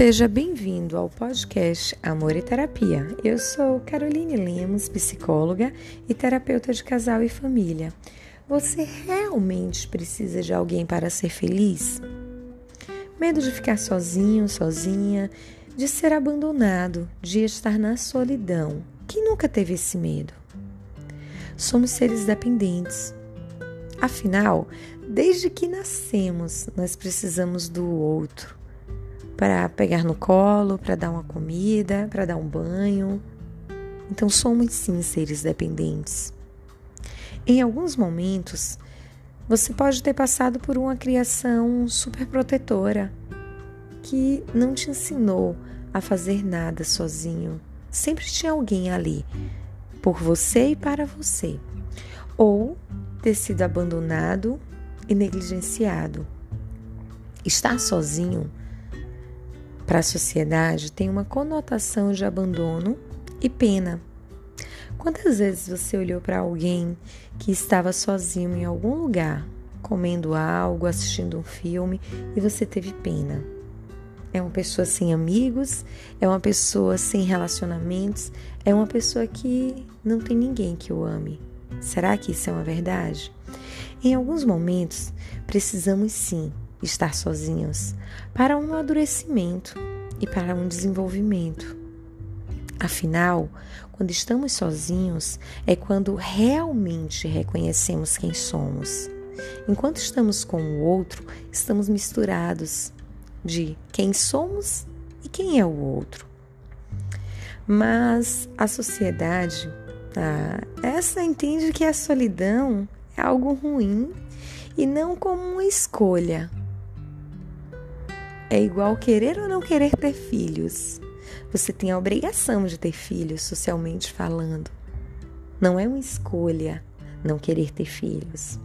Seja bem-vindo ao podcast Amor e Terapia. Eu sou Caroline Lemos, psicóloga e terapeuta de casal e família. Você realmente precisa de alguém para ser feliz? Medo de ficar sozinho, sozinha, de ser abandonado, de estar na solidão. Quem nunca teve esse medo? Somos seres dependentes. Afinal, desde que nascemos, nós precisamos do outro para pegar no colo, para dar uma comida, para dar um banho. Então somos sim seres dependentes. Em alguns momentos, você pode ter passado por uma criação super protetora que não te ensinou a fazer nada sozinho. Sempre tinha alguém ali por você e para você. Ou ter sido abandonado e negligenciado. Estar sozinho para a sociedade tem uma conotação de abandono e pena. Quantas vezes você olhou para alguém que estava sozinho em algum lugar, comendo algo, assistindo um filme e você teve pena? É uma pessoa sem amigos, é uma pessoa sem relacionamentos, é uma pessoa que não tem ninguém que o ame. Será que isso é uma verdade? Em alguns momentos, precisamos sim estar sozinhos para um amadurecimento e para um desenvolvimento. Afinal, quando estamos sozinhos é quando realmente reconhecemos quem somos. Enquanto estamos com o outro, estamos misturados de quem somos e quem é o outro. Mas a sociedade, ah, essa entende que a solidão é algo ruim e não como uma escolha, é igual querer ou não querer ter filhos. Você tem a obrigação de ter filhos, socialmente falando. Não é uma escolha não querer ter filhos.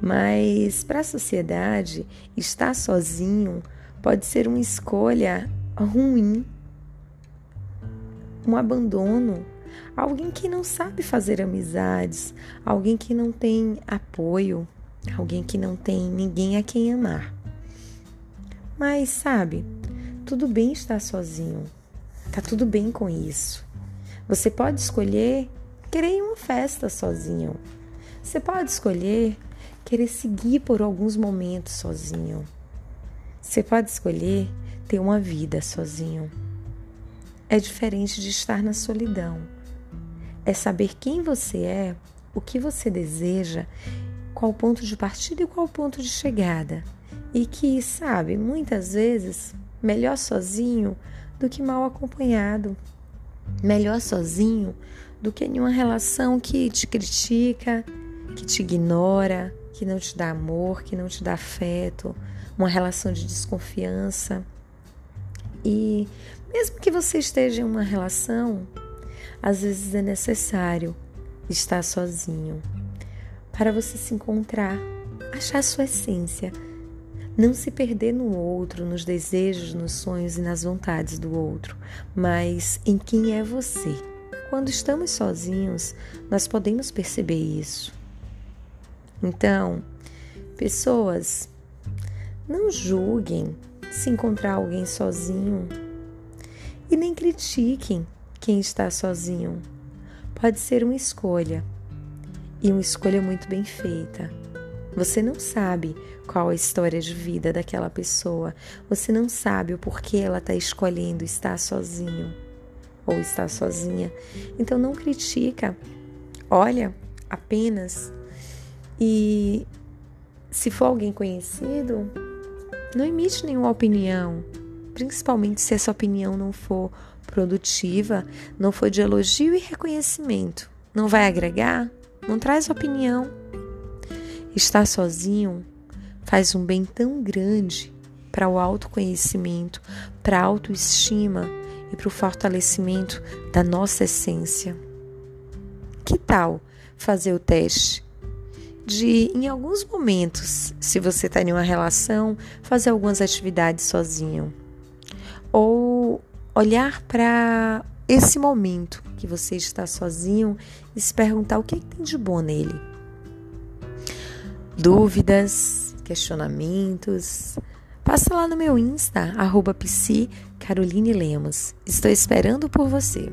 Mas para a sociedade, estar sozinho pode ser uma escolha ruim, um abandono, alguém que não sabe fazer amizades, alguém que não tem apoio, alguém que não tem ninguém a quem amar. Mas sabe, tudo bem estar sozinho. Tá tudo bem com isso. Você pode escolher querer ir uma festa sozinho. Você pode escolher querer seguir por alguns momentos sozinho. Você pode escolher ter uma vida sozinho. É diferente de estar na solidão. É saber quem você é, o que você deseja, qual ponto de partida e qual ponto de chegada e que, sabe, muitas vezes melhor sozinho do que mal acompanhado. Melhor sozinho do que em uma relação que te critica, que te ignora, que não te dá amor, que não te dá afeto, uma relação de desconfiança. E mesmo que você esteja em uma relação, às vezes é necessário estar sozinho para você se encontrar, achar sua essência não se perder no outro, nos desejos, nos sonhos e nas vontades do outro, mas em quem é você. Quando estamos sozinhos, nós podemos perceber isso. Então, pessoas, não julguem se encontrar alguém sozinho e nem critiquem quem está sozinho. Pode ser uma escolha e uma escolha muito bem feita. Você não sabe qual a história de vida daquela pessoa. Você não sabe o porquê ela está escolhendo estar sozinho ou estar sozinha. Então não critica. Olha apenas e se for alguém conhecido, não emite nenhuma opinião, principalmente se essa opinião não for produtiva, não for de elogio e reconhecimento. Não vai agregar? Não traz opinião. Estar sozinho faz um bem tão grande para o autoconhecimento, para a autoestima e para o fortalecimento da nossa essência. Que tal fazer o teste de, em alguns momentos, se você está em uma relação, fazer algumas atividades sozinho? Ou olhar para esse momento que você está sozinho e se perguntar o que, é que tem de bom nele dúvidas, questionamentos, passa lá no meu Insta, arroba. Estou esperando por você.